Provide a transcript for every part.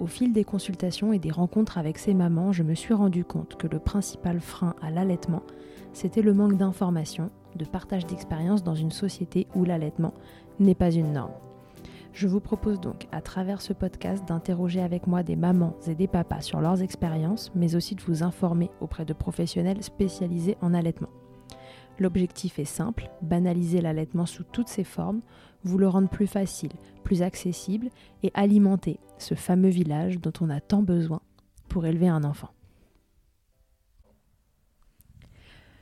Au fil des consultations et des rencontres avec ces mamans, je me suis rendu compte que le principal frein à l'allaitement, c'était le manque d'information, de partage d'expérience dans une société où l'allaitement n'est pas une norme. Je vous propose donc, à travers ce podcast, d'interroger avec moi des mamans et des papas sur leurs expériences, mais aussi de vous informer auprès de professionnels spécialisés en allaitement. L'objectif est simple, banaliser l'allaitement sous toutes ses formes, vous le rendre plus facile, plus accessible et alimenter ce fameux village dont on a tant besoin pour élever un enfant.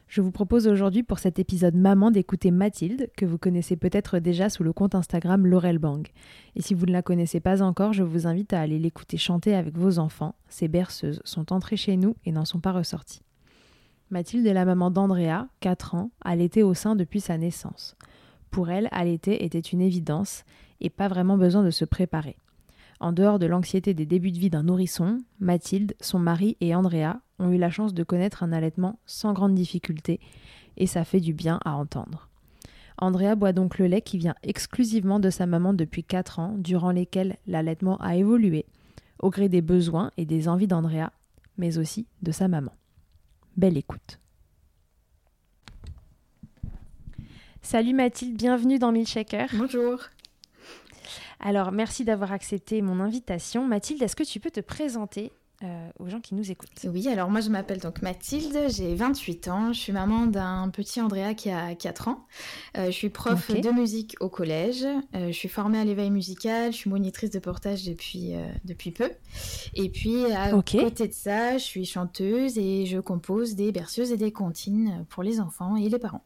Je vous propose aujourd'hui pour cet épisode Maman d'écouter Mathilde, que vous connaissez peut-être déjà sous le compte Instagram Laurel Bang. Et si vous ne la connaissez pas encore, je vous invite à aller l'écouter chanter avec vos enfants. Ces berceuses sont entrées chez nous et n'en sont pas ressorties. Mathilde est la maman d'Andrea, 4 ans, allaitée au sein depuis sa naissance. Pour elle, allaiter était une évidence et pas vraiment besoin de se préparer. En dehors de l'anxiété des débuts de vie d'un nourrisson, Mathilde, son mari et Andrea ont eu la chance de connaître un allaitement sans grande difficulté et ça fait du bien à entendre. Andrea boit donc le lait qui vient exclusivement de sa maman depuis 4 ans, durant lesquels l'allaitement a évolué, au gré des besoins et des envies d'Andrea, mais aussi de sa maman. Belle écoute. Salut Mathilde, bienvenue dans Milkshaker. Bonjour. Alors, merci d'avoir accepté mon invitation. Mathilde, est-ce que tu peux te présenter euh, aux gens qui nous écoutent? Oui, alors moi je m'appelle donc Mathilde, j'ai 28 ans, je suis maman d'un petit Andrea qui a 4 ans. Euh, je suis prof de musique au collège, Euh, je suis formée à l'éveil musical, je suis monitrice de portage depuis, depuis peu. Et puis à côté de ça, je suis chanteuse et je compose des berceuses et des comptines pour les enfants et les parents.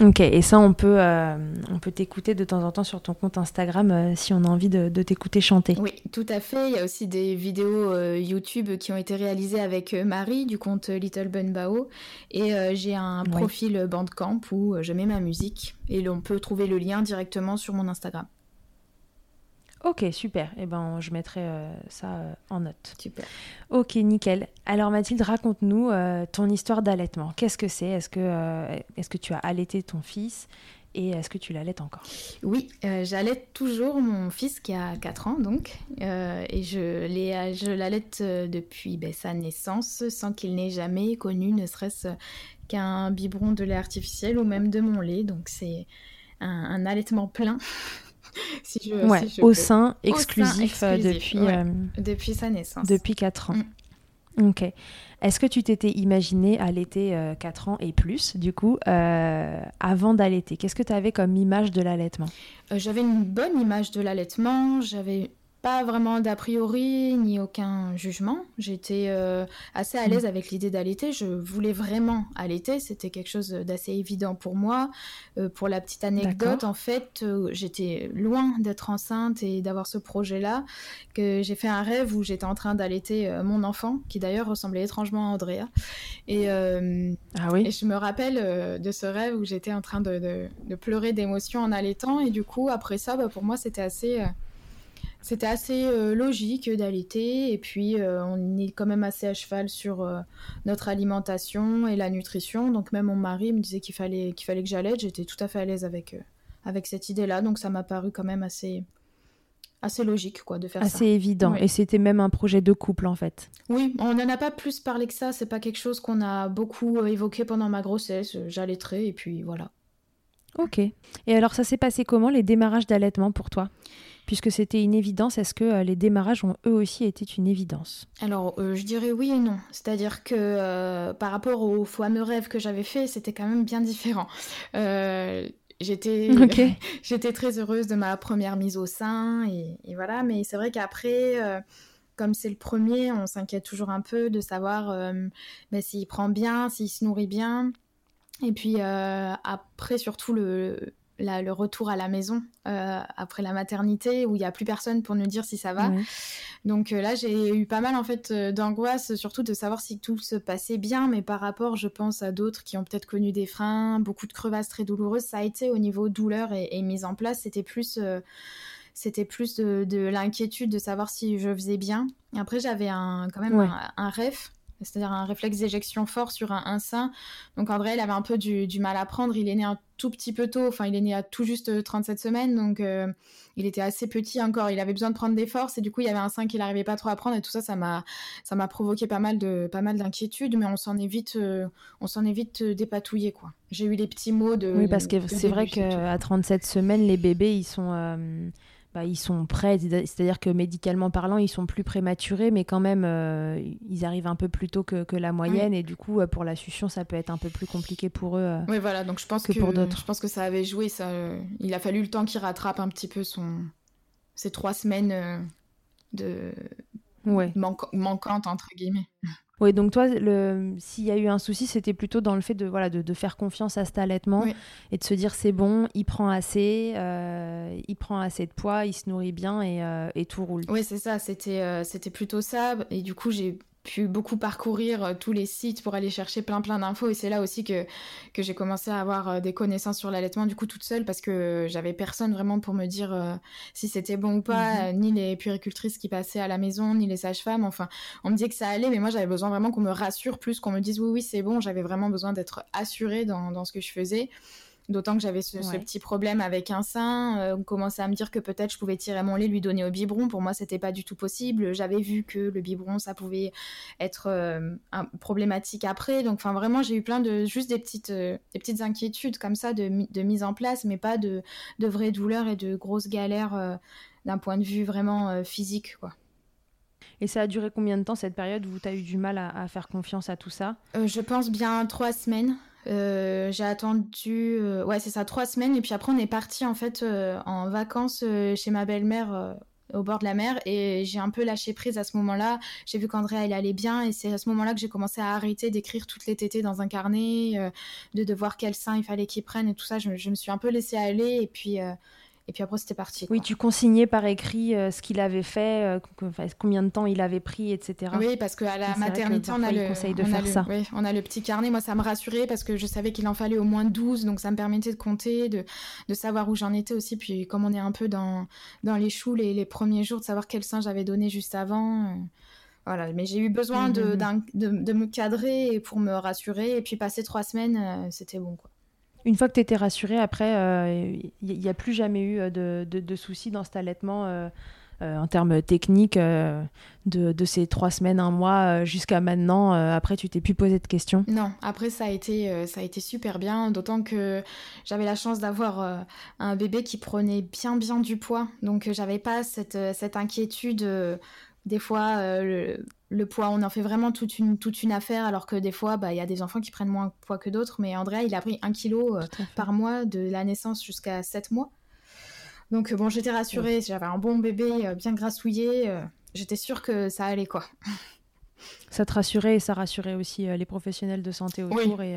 Ok, et ça, on peut, euh, on peut t'écouter de temps en temps sur ton compte Instagram euh, si on a envie de, de t'écouter chanter. Oui, tout à fait. Il y a aussi des vidéos euh, YouTube qui ont été réalisées avec Marie du compte Little Bun Bao. Et j'ai un profil Bandcamp où je mets ma musique. Et on peut trouver le lien directement sur mon Instagram. Ok, super. Et ben, je mettrai euh, ça euh, en note. Super. Ok, nickel. Alors Mathilde, raconte-nous euh, ton histoire d'allaitement. Qu'est-ce que c'est? Est-ce que, est-ce que tu as allaité ton fils? Et est-ce que tu l'allaites encore? Oui, j'allaite toujours mon fils qui a 4 ans donc. Et je, je l'allaite depuis ben, sa naissance sans qu'il n'ait jamais connu ne serait-ce qu'un biberon de lait artificiel ou même de mon lait. Donc c'est un, un allaitement plein. si je, Ouais, si je au sein sein exclusif, depuis, ouais. euh, Depuis sa naissance. depuis 4 ans. Ok. Est-ce que tu t'étais imaginé allaiter euh, 4 ans et plus, du coup, euh, avant d'allaiter? Qu'est-ce que tu avais comme image de l'allaitement? Euh, j'avais une bonne image de l'allaitement, j'avais pas vraiment d'a priori ni aucun jugement. J'étais euh, assez à l'aise mm. avec l'idée d'allaiter. Je voulais vraiment allaiter. C'était quelque chose d'assez évident pour moi. Euh, pour la petite anecdote, en fait, euh, j'étais loin d'être enceinte et d'avoir ce projet-là. Que j'ai fait un rêve où j'étais en train d'allaiter mon enfant, qui d'ailleurs ressemblait étrangement à Andrea. Et, ah oui. et je me rappelle de ce rêve où j'étais en train de, de, pleurer d'émotion en allaitant. Et du coup, après ça, bah, pour moi, c'était assez c'était assez euh, logique d'allaiter et puis euh, on est quand même assez à cheval sur euh, notre alimentation et la nutrition. Donc même mon mari me disait qu'il fallait qu'il fallait que j'allaite. J'étais tout à fait à l'aise avec avec cette idée-là. Donc ça m'a paru quand même assez assez logique quoi de faire assez ça. Assez évident. Et c'était même un projet de couple en fait. Oui, on n'en a pas plus parlé que ça. C'est pas quelque chose qu'on a beaucoup évoqué pendant ma grossesse. J'allaiterai et puis voilà. Ok. Et alors ça s'est passé comment les démarrages d'allaitement pour toi? Puisque c'était une évidence, est-ce que euh, les démarrages ont eux aussi été une évidence? Alors, euh, je dirais oui et non. C'est-à-dire que euh, par rapport au fameux rêve que j'avais fait, c'était quand même bien différent. j'étais j'étais très heureuse de ma première mise au sein et, voilà mais c'est vrai qu'après comme c'est le premier on s'inquiète toujours un peu de savoir ben, s'il prend bien s'il se nourrit bien et puis après surtout le le retour à la maison euh, après la maternité où il n'y a plus personne pour nous dire si ça va. Donc euh, là, j'ai eu pas mal en fait euh, d'angoisse, surtout de savoir si tout se passait bien, mais par rapport, je pense, à d'autres qui ont peut-être connu des freins, beaucoup de crevasses très douloureuses, ça a été au niveau douleur et, mise en place, c'était plus c'était plus de, l'inquiétude de savoir si je faisais bien. Après, j'avais un, quand même un, un, rêve c'est-à-dire un réflexe d'éjection fort sur un, sein. Donc André, il avait un peu du, mal à prendre. Il est né un tout petit peu tôt, enfin il est né à tout juste 37 semaines, donc euh, il était assez petit encore. Il avait besoin de prendre des forces et du coup il y avait un sein qu'il n'arrivait pas trop à prendre et tout ça, ça m'a ça m'a provoqué pas mal de pas mal d'inquiétudes, mais on s'en est vite euh, on s'en est vite euh, dépatouillé quoi. J'ai eu les petits mots de. Oui parce que c'est vrai qu'à 37 semaines les bébés ils sont bah, ils sont prêts, c'est-à-dire que médicalement parlant, ils sont plus prématurés, mais quand même, euh, ils arrivent un peu plus tôt que, que la moyenne, et du coup, euh, pour la succion, ça peut être un peu plus compliqué pour eux. Euh, oui, voilà, donc je pense que, pour d'autres. Je pense que ça avait joué, ça, il a fallu le temps qu'il rattrape un petit peu son, ces trois semaines de ouais. manquantes, entre guillemets. Oui, donc toi, s'il y a eu un souci, c'était plutôt dans le fait de, voilà, de, faire confiance à cet allaitement et de se dire c'est bon, il prend assez, euh, il prend assez de poids, il se nourrit bien et, euh, et tout roule. Oui, c'est ça, c'était euh, c'était plutôt ça. Et du coup, j'ai pu beaucoup parcourir euh, tous les sites pour aller chercher plein plein d'infos et c'est là aussi que, que j'ai commencé à avoir euh, des connaissances sur l'allaitement du coup toute seule parce que j'avais personne vraiment pour me dire euh, si c'était bon ou pas, mhm. ni les puéricultrices qui passaient à la maison, ni les sages-femmes, enfin on me disait que ça allait mais moi j'avais besoin vraiment qu'on me rassure plus, qu'on me dise oui oui c'est bon, j'avais vraiment besoin d'être assurée dans, dans ce que je faisais. D'autant que j'avais ce, petit problème avec un sein. Euh, on commençait à me dire que peut-être je pouvais tirer mon lait, lui donner au biberon. Pour moi, c'était pas du tout possible. J'avais vu que le biberon, ça pouvait être euh, problématique après. Donc, enfin, vraiment, j'ai eu plein de juste des petites, euh, des petites inquiétudes comme ça de, de, mise en place, mais pas de, de vraies douleurs et de grosses galères d'un point de vue vraiment physique, quoi. Et ça a duré combien de temps cette période où tu as eu du mal à, à, faire confiance à tout ça? Je pense bien trois semaines. Euh, j'ai attendu, euh, ouais, c'est ça, trois semaines. Et puis après, on est parti en fait euh, en vacances chez ma belle-mère au bord de la mer. Et j'ai un peu lâché prise à ce moment-là. J'ai vu qu'André, elle allait bien. Et c'est à ce moment-là que j'ai commencé à arrêter d'écrire toutes les tétées dans un carnet, de devoir quel sein il fallait qu'il prenne et tout ça. Je, je, me suis un peu laissée aller. Et puis, et puis après, c'était parti. Oui, tu consignais par écrit euh, ce qu'il avait fait, euh, combien de temps il avait pris, etc. Oui, parce qu'à la maternité, on a le conseil de faire ça. Oui, on a le petit carnet. Moi, ça me rassurait parce que je savais qu'il en fallait au moins 12, donc ça me permettait de compter, de, de savoir où j'en étais aussi. Puis comme on est un peu dans, dans les choux les, les premiers jours, de savoir quel sein j'avais donné juste avant. Euh, voilà, mais j'ai eu besoin de, de, de, me cadrer pour me rassurer. Et puis passer trois semaines, c'était bon, quoi. Une fois que tu étais rassurée, après, il euh, n'y a plus jamais eu euh, de, soucis dans cet allaitement euh, en termes techniques de, ces trois semaines, un mois jusqu'à maintenant. après, tu t'es plus posé de questions? Non, après, ça a été, super bien, d'autant que j'avais la chance d'avoir un bébé qui prenait bien, bien du poids. Donc, j'avais pas cette inquiétude des fois, euh, le, poids, on en fait vraiment toute une, toute une affaire, alors que des fois, bah, il y a des enfants qui prennent moins de poids que d'autres. Mais Andrea, il a pris un kilo euh, par mois de la naissance jusqu'à 7 mois. Donc bon, j'étais rassurée, j'avais un bon bébé bien grassouillé, j'étais sûre que ça allait quoi. Ça te rassurait et ça rassurait aussi les professionnels de santé autour. Et,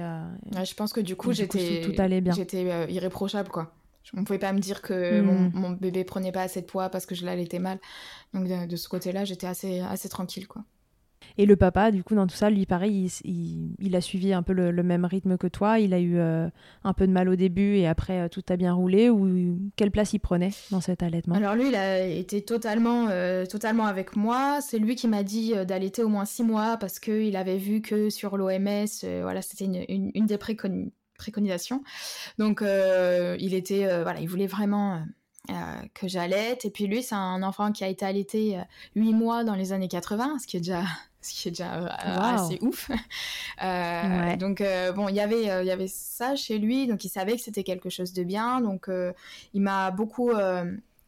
je pense que du coup, j'étais tout allait bien. J'étais irréprochable quoi. On ne pouvait pas me dire que mon, hmm. mon, bébé prenait pas assez de poids parce que je l'allaitais mal. Donc de, ce côté-là, j'étais assez, assez tranquille, quoi. Et le papa, du coup, dans tout ça, lui, pareil, il, a suivi un peu le, même rythme que toi. Il a eu euh, un peu de mal au début et après, euh, tout a bien roulé. Ou quelle place il prenait dans cet allaitement? Alors lui, il a été totalement, euh, totalement avec moi. C'est lui qui m'a dit d'allaiter au moins six mois parce qu'il avait vu que sur l'OMS, voilà, c'était une, une, des préconisations. Donc, il était, voilà, il voulait vraiment euh, que j'allaite. Et puis lui, c'est un enfant qui a été allaité 8 euh, mois dans les années 80, ce qui est déjà ce qui est déjà euh, assez ouf. Donc bon, il y avait il y avait ça chez lui, donc il savait que c'était quelque chose de bien. Donc il m'a beaucoup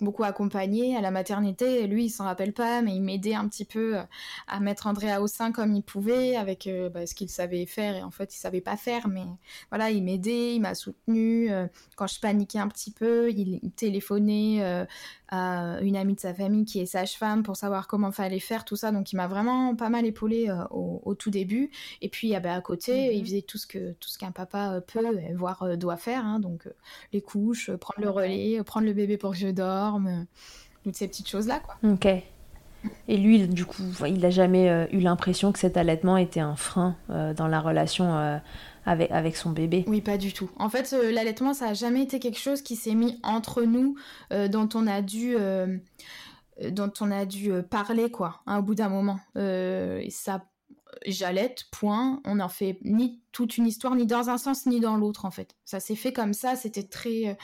beaucoup accompagné à la maternité. Lui, il s'en rappelle pas, mais il m'aidait un petit peu euh, à mettre Andrea au sein comme il pouvait, avec euh, bah, ce qu'il savait faire. Et en fait, il savait pas faire, mais voilà, il m'aidait, il m'a soutenu. Euh, quand je paniquais un petit peu, il, téléphonait à une amie de sa famille qui est sage-femme pour savoir comment fallait faire tout ça. Donc, il m'a vraiment pas mal épaulé au, tout début. Et puis, ah bah, à côté, il mhm. faisait tout ce que tout ce qu'un papa peut, voire doit faire. Hein. donc, les couches, prendre le relais, prendre le bébé pour que je dors euh, toutes ces petites choses-là. Quoi. Ok. Et lui, du coup, il n'a jamais euh, eu l'impression que cet allaitement était un frein euh, dans la relation avec, avec son bébé? Oui, pas du tout. En fait, l'allaitement, ça n'a jamais été quelque chose qui s'est mis entre nous, dont on a dû dont on a dû parler quoi hein, au bout d'un moment et ça j'allaite point on n'en fait ni toute une histoire ni dans un sens ni dans l'autre en fait ça s'est fait comme ça c'était très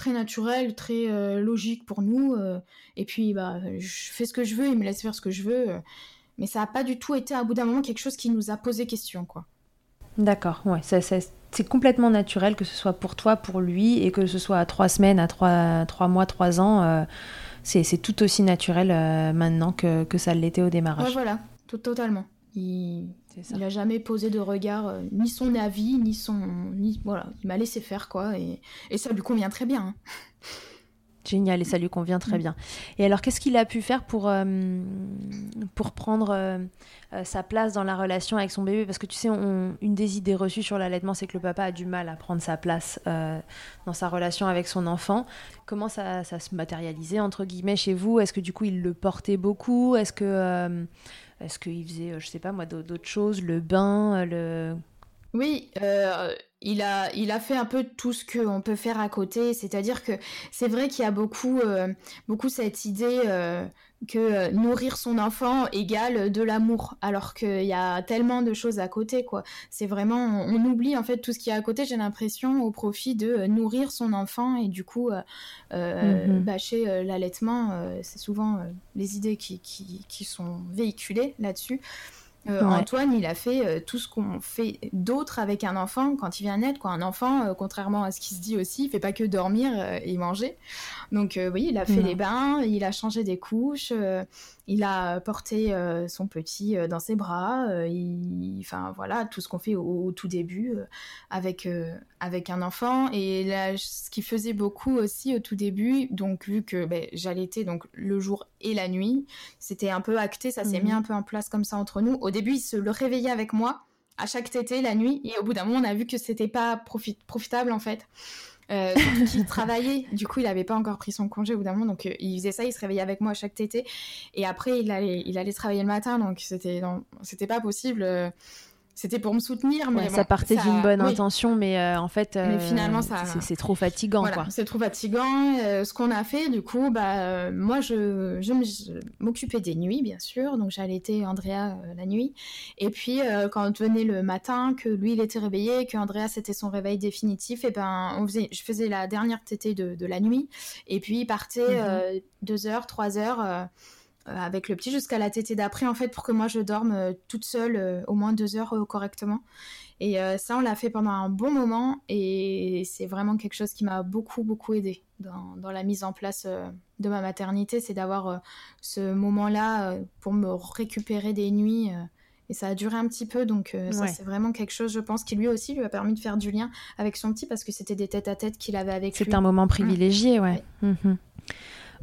très naturel, très euh, logique pour nous. Euh, et puis, bah, je fais ce que je veux, il me laisse faire ce que je veux. Euh. mais ça n'a pas du tout été, à bout d'un moment, quelque chose qui nous a posé question, quoi. D'accord, ouais, c'est complètement naturel que ce soit pour toi, pour lui, et que ce soit à trois semaines, à trois, trois mois, trois ans. c'est tout aussi naturel maintenant que, que ça l'était au démarrage. Ouais, voilà, tout, totalement. Il n'a jamais posé de regard, euh, ni son avis, ni son. Ni, voilà, il m'a laissé faire, quoi, et, et, ça lui convient très bien. Hein. Génial, et ça lui convient très mm. bien. Et alors, qu'est-ce qu'il a pu faire pour, euh, pour prendre euh, sa place dans la relation avec son bébé? Parce que tu sais, une des idées reçues sur l'allaitement, c'est que le papa a du mal à prendre sa place dans sa relation avec son enfant. Comment ça, ça se matérialisait, entre guillemets, chez vous? Est-ce que du coup, il le portait beaucoup? Est-ce que est-ce qu'il faisait, euh, je sais pas moi, d'autres choses, le bain, le... Oui, euh, il, a, il a fait un peu tout ce qu'on peut faire à côté. C'est-à-dire que c'est vrai qu'il y a beaucoup, euh, beaucoup cette idée que euh, nourrir son enfant égale de l'amour, alors qu'il y a tellement de choses à côté, quoi. C'est vraiment, on, oublie en fait tout ce qui est à côté, j'ai l'impression, au profit de nourrir son enfant et du coup, mhm. bâcher l'allaitement, c'est souvent les idées qui, qui, qui sont véhiculées là-dessus. Euh, Antoine, il a fait euh, tout ce qu'on fait d'autre avec un enfant quand il vient naître. Quoi. Un enfant, euh, contrairement à ce qui se dit aussi, il fait pas que dormir et manger. Donc oui, il a fait les bains, il a changé des couches, il a porté euh, son petit euh, dans ses bras, euh, enfin voilà, tout ce qu'on fait au, tout début avec, avec un enfant. Et là, ce qui faisait beaucoup aussi au tout début, donc vu que ben, j'allaitais donc le jour et la nuit, c'était un peu acté, ça s'est mis mhm. un peu en place comme ça entre nous. Au début, il se le réveillait avec moi à chaque tété la nuit, et au bout d'un moment, on a vu que c'était pas profitable en fait. Euh, surtout travaillait. Du coup, il n'avait pas encore pris son congé au bout d'un moment. Donc, euh, il faisait ça, il se réveillait avec moi chaque tété. Et après, il allait, il allait travailler le matin. Donc, c'était, c'était pas possible. Euh, c'était pour me soutenir. Mais ça partait d'une bonne intention, mais euh, en fait, mais finalement, ça... c'est trop fatigant. C'est trop fatigant. Euh, ce qu'on a fait, du coup, bah, euh, moi, je, je m'occupais des nuits, bien sûr. Donc, j'allaitais Andrea la nuit. Et puis, quand venait le matin, que lui, il était réveillé, que Andrea, c'était son réveil définitif, et ben, on faisait, je faisais la dernière tétée de, de la nuit. Et puis, il partait mhm. deux heures, trois heures euh, avec le petit jusqu'à la tétée d'après en fait pour que moi je dorme euh, toute seule euh, au moins deux heures correctement et ça on l'a fait pendant un bon moment et c'est vraiment quelque chose qui m'a beaucoup beaucoup aidé dans, dans, la mise en place de ma maternité c'est d'avoir ce moment là pour me récupérer des nuits et ça a duré un petit peu, donc ça c'est vraiment quelque chose, je pense, qui lui aussi lui a permis de faire du lien avec son petit parce que c'était des têtes à tête qu'il avait avec lui. C'est un moment privilégié, ouais. Mhm.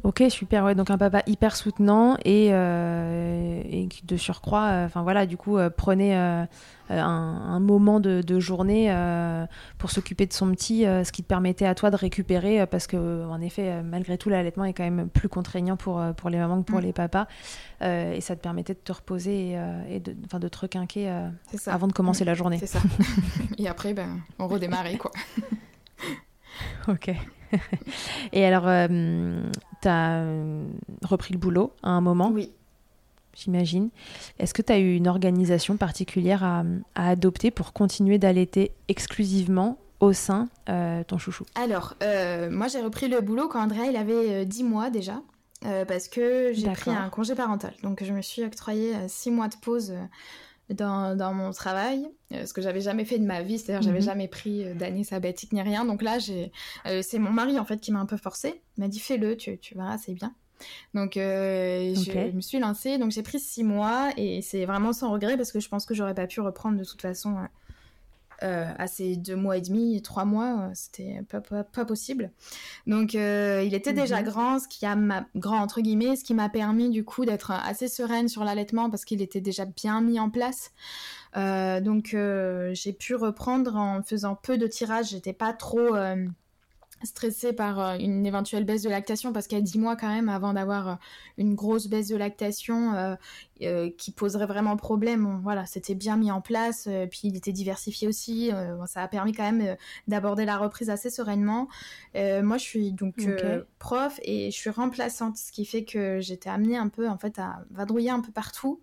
Ok, super. Ouais, donc un papa hyper soutenant et, euh, et de surcroît, euh, enfin voilà, du coup, euh, prenez un, un, moment de, de journée pour s'occuper de son petit, ce qui te permettait à toi de récupérer, parce que en effet, malgré tout, l'allaitement est quand même plus contraignant pour, pour les mamans que pour mm. les papas, et ça te permettait de te reposer et, et de, de te requinquer avant de commencer la journée. C'est ça. et après, ben, on redémarrait quoi. ok. et alors, euh, tu as euh, repris le boulot à un moment Oui. J'imagine. Est-ce que tu as eu une organisation particulière à, adopter pour continuer d'allaiter exclusivement au sein euh, ton chouchou? Alors, moi j'ai repris le boulot quand Andrea il avait 10 mois déjà, parce que j'ai pris un congé parental. Donc je me suis octroyé 6 mois de pause dans, mon travail, euh, ce que j'avais jamais fait de ma vie, c'est-à-dire j'avais mhm. jamais pris euh, d'année sabbatique ni rien. Donc là, j'ai, euh, c'est mon mari en fait qui m'a un peu forcé. Il m'a dit fais-le, tu, tu verras, c'est bien. Donc je me suis lancée, donc j'ai pris six mois et c'est vraiment sans regret parce que je pense que j'aurais pas pu reprendre de toute façon à ces deux mois et demi, trois mois, euh, c'était pas, pas, possible. Donc, euh, il était déjà mhm. grand, ce qui a ma... grand entre guillemets, ce qui m'a permis du coup d'être assez sereine sur l'allaitement parce qu'il était déjà bien mis en place. donc, j'ai pu reprendre en faisant peu de tirages. J'étais pas trop stressée par euh, une éventuelle baisse de lactation parce qu'à 10 mois quand même avant d'avoir euh, une grosse baisse de lactation euh, qui poserait vraiment problème. Voilà c'était bien mis en place puis il était diversifié aussi ça a permis quand même d'aborder la reprise assez sereinement. Moi je suis donc prof et je suis remplaçante ce qui fait que j'étais amenée un peu en fait à vadrouiller un peu partout.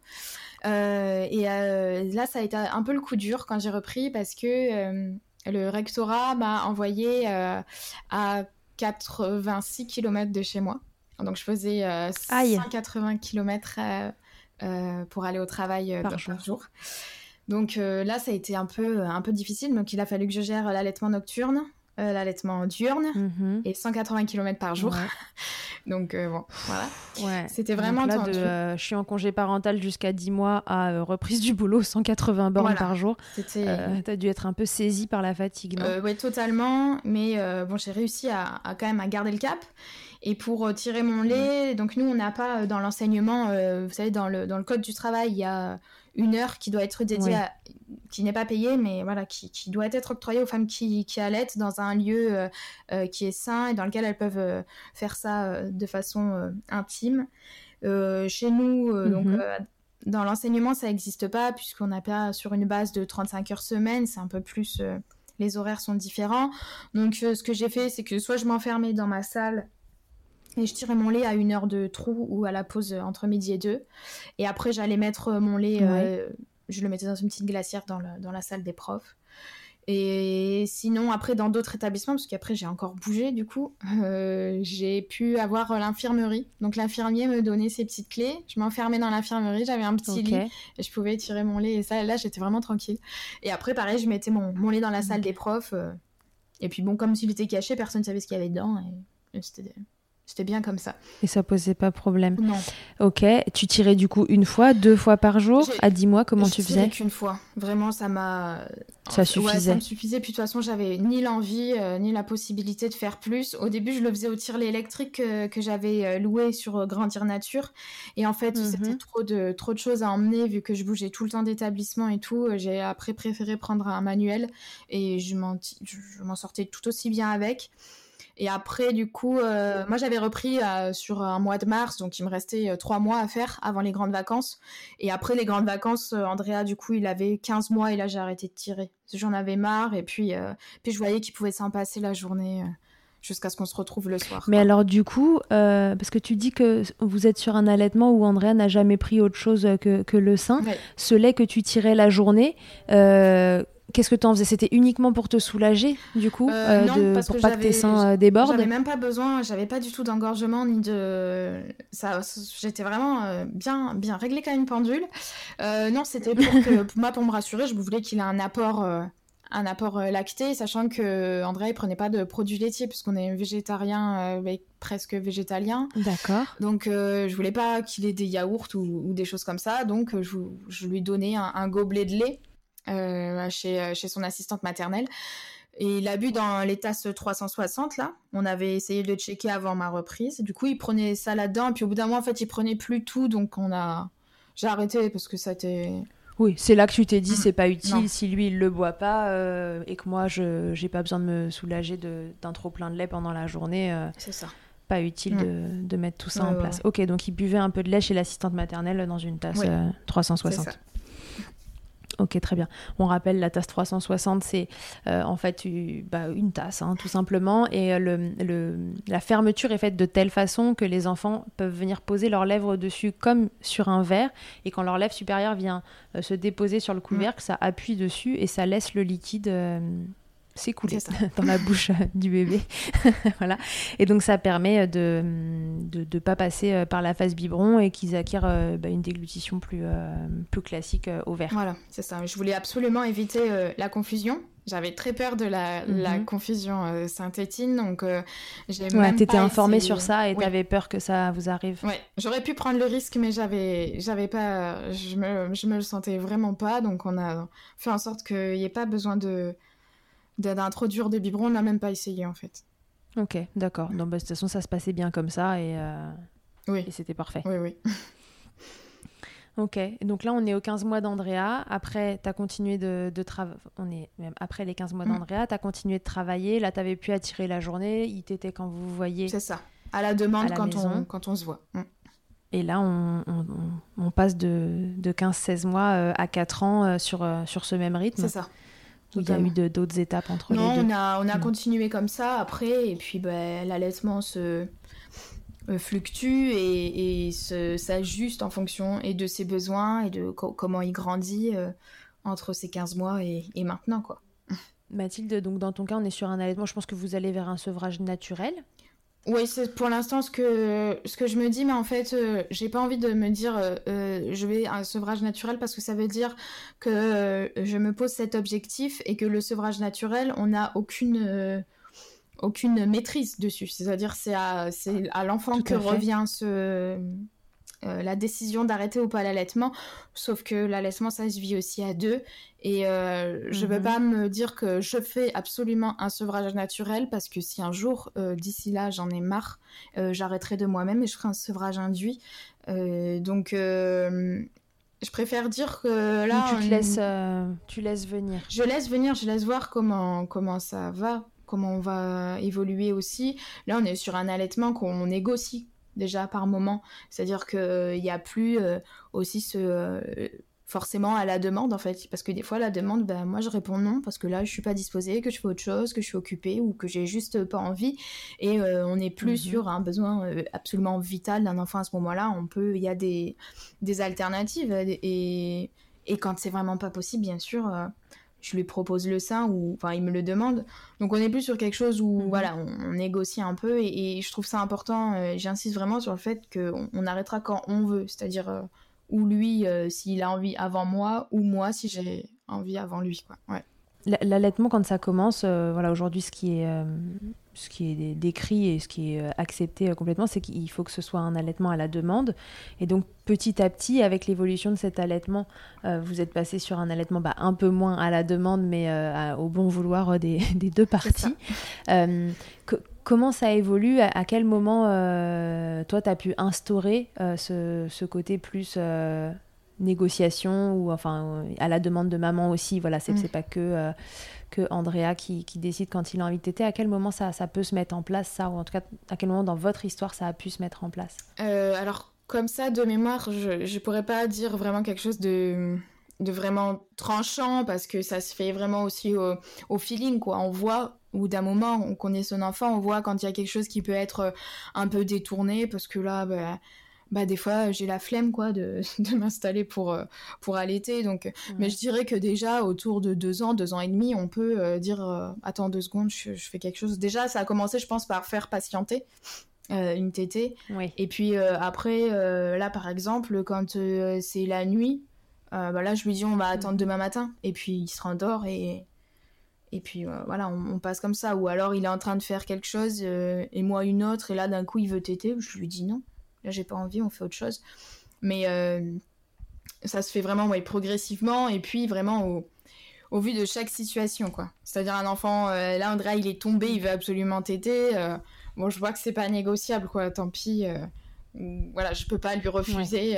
Et là ça a été un peu le coup dur quand j'ai repris parce que le rectorat m'a envoyé euh, à 86 km de chez moi. Donc je faisais 180 euh, km euh, pour aller au travail par, jour. Donc là, ça a été un peu, un peu difficile. Donc il a fallu que je gère l'allaitement nocturne, l'allaitement diurne mhm. et 180 km par jour. Donc euh, bon, voilà. C'était vraiment là, de, euh, je suis en congé parental jusqu'à 10 mois à euh, reprise du boulot, 180 bornes par jour. Euh, T'as dû être un peu saisi par la fatigue, Oui, totalement. Mais bon, j'ai réussi à, quand même à garder le cap. Et pour tirer mon lait, donc nous, on n'a pas dans l'enseignement, vous savez, dans le, dans le code du travail, il y a une heure qui doit être dédiée à, qui n'est pas payée, mais voilà, qui, qui, doit être octroyée aux femmes qui, qui allaitent dans un lieu euh, euh, qui est sain et dans lequel elles peuvent euh, faire ça de façon intime. chez nous, donc mhm. dans l'enseignement, ça n'existe pas puisqu'on n'a pas sur une base de 35 heures semaine, c'est un peu plus les horaires sont différents. Donc, ce que j'ai fait, c'est que soit je m'enfermais dans ma salle et je tirais mon lait à une heure de trou ou à la pause entre midi et deux. Et après, j'allais mettre mon lait, euh, je le mettais dans une petite glacière dans, dans la salle des profs. Et sinon, après, dans d'autres établissements, parce qu'après, j'ai encore bougé, du coup, euh, j'ai pu avoir l'infirmerie. Donc, l'infirmier me donnait ses petites clés. Je m'enfermais dans l'infirmerie, j'avais un petit lit et je pouvais tirer mon lait. Et ça, là, j'étais vraiment tranquille. Et après, pareil, je mettais mon, mon lait dans la salle des profs. Euh, et puis, bon, comme s'il était caché, personne ne savait ce qu'il y avait dedans. Et c'était c'était bien comme ça. Et ça posait pas problème Non. Ok. Tu tirais du coup une fois, deux fois par jour À dix mois, comment tu faisais qu'une fois. Vraiment, ça m'a. Ça suffisait. ça me suffisait. Puis de toute façon, j'avais ni l'envie, euh, ni la possibilité de faire plus. Au début, je le faisais au tire électrique que, j'avais euh, loué sur euh, Grandir Nature. Et en fait, mhm. c'était trop de, trop de choses à emmener vu que je bougeais tout le temps d'établissement et tout. J'ai après préféré prendre un manuel et je m'en sortais tout aussi bien avec. Et après, du coup, euh, moi j'avais repris euh, sur un mois de mars, donc il me restait euh, trois mois à faire avant les grandes vacances. Et après les grandes vacances, Andrea, du coup, il avait 15 mois et là j'ai arrêté de tirer. J'en avais marre et puis, puis je voyais qu'il pouvait s'en passer la journée jusqu'à ce qu'on se retrouve le soir. Mais alors du coup, parce que tu dis que vous êtes sur un allaitement où Andrea n'a jamais pris autre chose que, que le sein, ce lait que tu tirais la journée, Qu'est-ce que tu en faisais? C'était uniquement pour te soulager, du coup, euh, euh, non, parce pour que pas que tes seins euh, débordent? J'avais même pas besoin, j'avais pas du tout d'engorgement ni de. Ça, j'étais vraiment bien, bien réglée comme une pendule. non, c'était pour que, pour moi, pour me rassurer, je voulais qu'il ait un apport. un apport lacté, sachant que André prenait pas de produits laitiers puisqu'on est végétarien, presque végétalien. D'accord. Donc je voulais pas qu'il ait des yaourts ou, des choses comme ça, donc je, je lui donnais un, un gobelet de lait euh, chez, euh, chez son assistante maternelle. Et il a bu dans les tasses 360 là. On avait essayé de checker avant ma reprise. Du coup, il prenait ça là-dedans. Puis au bout d'un mois, en fait, il prenait plus tout. Donc on a, j'ai arrêté parce que ça était. Oui, c'est là que tu t'es dit c'est pas utile si lui il le boit pas euh, et que moi je j'ai pas besoin de me soulager d'un trop plein de lait pendant la journée. Euh, c'est ça. Pas utile de, de, mettre tout ça en place. Ok, donc il buvait un peu de lait chez l'assistante maternelle dans une tasse 360. Euh, Ok, très bien. On rappelle, la tasse 360, c'est euh, en fait bah, une tasse, hein, tout simplement. Et euh, le, la fermeture est faite de telle façon que les enfants peuvent venir poser leurs lèvres dessus comme sur un verre. Et quand leur lèvre supérieure vient euh, se déposer sur le couvercle, ça appuie dessus et ça laisse le liquide s'écouler dans la bouche euh, du bébé. voilà. Et donc ça permet euh, de ne de, pas passer euh, par la phase biberon et qu'ils acquièrent bah, une déglutition plus, plus classique au verre. Voilà, c'est ça. Je voulais absolument éviter la confusion. J'avais très peur de la, la mhm. confusion synthétine, donc j'ai ouais, t'étais informée sur ça et tu t'avais peur que ça vous arrive. Ouais, j'aurais pu prendre le risque, mais j'avais, j'avais pas, je me, je me le sentais vraiment pas, donc on a fait en sorte qu'il n'y ait pas besoin de d'introduire des biberons, on n'a même pas essayé en fait. Ok, d'accord. Donc bah, de toute façon, ça se passait bien comme ça et, euh, oui. et c'était parfait. Oui, oui. ok, donc là on est aux 15 mois d'Andrea. Après, tu as continué de, de travailler. On est même après les 15 mois mm. d'Andrea, tu as continué de travailler. Là, tu avais pu attirer la journée. Il t'était quand vous voyez. C'est ça, à la demande quand, on, quand on se voit. Mm. Et là, on, on, on passe de, de 15-16 mois euh, à 4 ans euh, sur, sur ce même rythme. C'est ça il y a eu d'autres étapes entre les deux Non, on a, on a continué comme ça après, et puis ben, l'allaitement se euh, fluctue et, et s'ajuste en fonction et de ses besoins et de comment il grandit euh, entre ces 15 mois et, et maintenant. quoi. Mathilde, donc dans ton cas, on est sur un allaitement, je pense que vous allez vers un sevrage naturel. Oui, c'est pour l'instant ce que, ce que je me dis, mais en fait, euh, j'ai pas envie de me dire euh, euh, je vais un sevrage naturel parce que ça veut dire que je me pose cet objectif et que le sevrage naturel, on n'a aucune, aucune maîtrise dessus. C'est-à-dire c'est à, à l'enfant que revient ce, la décision d'arrêter ou pas l'allaitement, sauf que l'allaitement, ça se vit aussi à deux. Et euh, je ne veux mhm. pas me dire que je fais absolument un sevrage naturel, parce que si un jour, euh, d'ici là, j'en ai marre, j'arrêterai de moi-même et je ferai un sevrage induit. donc, je préfère dire que là... tu, te laisses, tu laisses venir. Je laisse venir, je laisse voir comment, comment ça va comment on va évoluer aussi. Là, on est sur un allaitement qu'on négocie déjà par moment. C'est-à-dire qu'il n'y euh, a plus euh, aussi ce euh, forcément à la demande en fait parce que des fois la demande ben moi je réponds non parce que là je suis pas disposée que je fais autre chose que je suis occupée ou que j'ai juste pas envie et on n'est plus mhm. sur un besoin absolument vital d'un enfant à ce moment-là on peut il y a des, des alternatives et, et quand c'est vraiment pas possible bien sûr je lui propose le sein ou enfin il me le demande. Donc on est plus sur quelque chose où mhm. voilà on, négocie un peu et, je trouve ça important. Euh, j'insiste vraiment sur le fait qu'on on arrêtera quand on veut, c'est-à-dire euh, ou lui euh, s'il a envie avant moi ou moi si j'ai envie avant lui quoi. Ouais. L'allaitement, quand ça commence, euh, voilà, aujourd'hui, ce qui est, euh, ce qui est décrit et ce qui est accepté complètement, c'est qu'il faut que ce soit un allaitement à la demande. Et donc, petit à petit, avec l'évolution de cet allaitement, vous êtes passé sur un allaitement bah, un peu moins à la demande, mais au bon vouloir des, des deux parties. Comment ça évolue à, quel moment, toi, tu as pu instaurer ce, ce, côté plus négociation ou enfin euh, à la demande de maman aussi voilà c'est mm. pas que euh, que Andrea qui, qui, décide quand il a envie de téter à quel moment ça, ça peut se mettre en place ça ou en tout cas à quel moment dans votre histoire ça a pu se mettre en place? Euh, alors comme ça de mémoire je, je pourrais pas dire vraiment quelque chose de de vraiment tranchant parce que ça se fait vraiment aussi au, au feeling quoi. On voit ou d'un moment on connaît son enfant on voit quand il y a quelque chose qui peut être un peu détourné parce que là bah, bah des fois j'ai la flemme quoi de, de m'installer pour euh, pour allaiter. Donc mais je dirais que déjà autour de deux ans deux ans et demi on peut euh, dire euh, attends deux secondes je, fais quelque chose. Déjà ça a commencé je pense par faire patienter une tétée. Et puis après là par exemple quand c'est la nuit bah là je lui dis on va attendre demain matin et puis il se rendort et et puis voilà, on, passe comme ça. Ou alors il est en train de faire quelque chose et moi une autre, et là d'un coup il veut téter, je lui dis non. Là, j'ai pas envie, on fait autre chose. Mais euh, ça se fait vraiment ouais, progressivement et puis vraiment au, au vu de chaque situation, quoi. C'est-à-dire un enfant, là, Andrea, il est tombé, il veut absolument téter. bon, je vois que c'est pas négociable, quoi. Tant pis. voilà, je peux pas lui refuser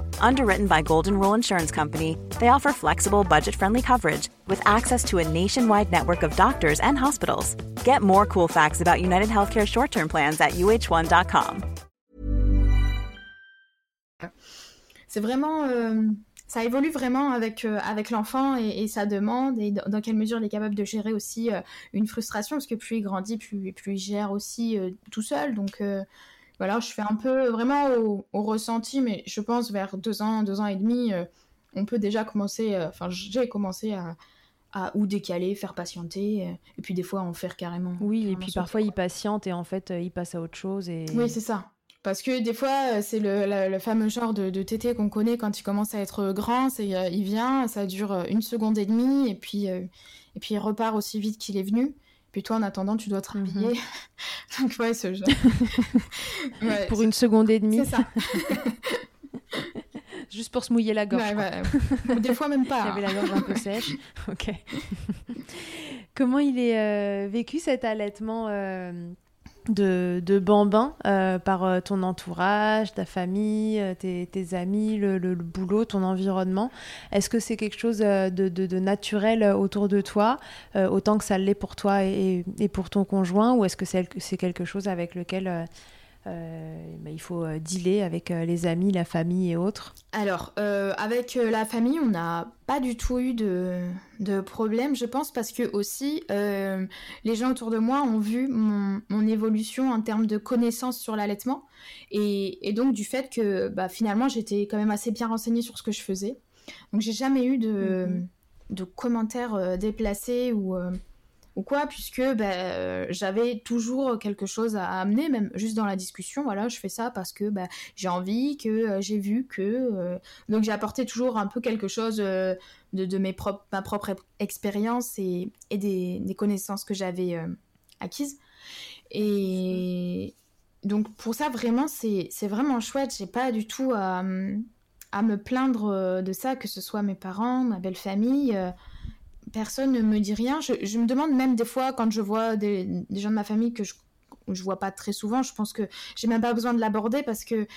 Underwritten by Golden Rule Insurance Company, they offer flexible, budget friendly coverage with access to a nationwide network of doctors and hospitals. Get more cool facts about United Healthcare short term plans at uh1.com. C'est vraiment. Euh... ça évolue vraiment avec, euh, l'enfant et, sa demande et dans, quelle mesure il est capable de gérer aussi euh, une frustration parce que plus il grandit, plus, plus il gère aussi euh, tout seul. Donc voilà, je fais un peu vraiment au, ressenti, mais je pense vers deux ans, deux ans et demi, on peut déjà commencer, enfin j'ai commencé à, à ou décaler, faire patienter, et puis des fois en faire carrément. Oui, et puis parfois il patiente et en fait il passe à autre chose. Et... Oui, c'est ça. Parce que des fois, euh, c'est le, fameux genre de, de tété qu'on connaît quand il commence à être grand. C'est euh, il vient, ça dure euh, une seconde et demie, et puis, et puis il repart aussi vite qu'il est venu. Puis toi, en attendant, tu dois te mhm. rhabiller. Donc ouais, ce genre. pour une seconde et demie. C'est ça. Juste pour se mouiller la gorge. Des fois même pas. Il avait la gorge un peu sèche. ok. Comment il est vécu cet allaitement de, de bambin euh, par euh, ton entourage, ta famille, euh, tes, amis, le, boulot, ton environnement. Est-ce que c'est quelque chose de, naturel autour de toi, autant que ça l'est pour toi et, pour ton conjoint, ou est-ce que c'est quelque chose avec lequel bah, il faut euh, dealer avec euh, les amis, la famille et autres Alors, avec la famille, on n'a pas du tout eu de, de problème, je pense, parce que aussi, les gens autour de moi ont vu mon, évolution en termes de connaissances sur l'allaitement, et, donc du fait que bah, finalement, j'étais quand même assez bien renseignée sur ce que je faisais. Donc, j'ai jamais eu de, mm-hmm. de commentaires déplacés ou ou quoi, puisque ben, j'avais toujours quelque chose à amener, même juste dans la discussion. Voilà, je fais ça parce que ben, j'ai envie, que euh, j'ai vu, que. Euh, donc j'ai apporté toujours un peu quelque chose de, de mes propres, ma propre expérience et, et des, des, connaissances que j'avais acquises. Et donc pour ça, vraiment, c'est vraiment chouette. J'ai pas du tout à, à, me plaindre de ça, que ce soit mes parents, ma belle famille personne ne me dit rien. Je, me demande même des fois quand je vois des, gens de ma famille que je je vois pas très souvent, je pense que j'ai même pas besoin de l'aborder parce que,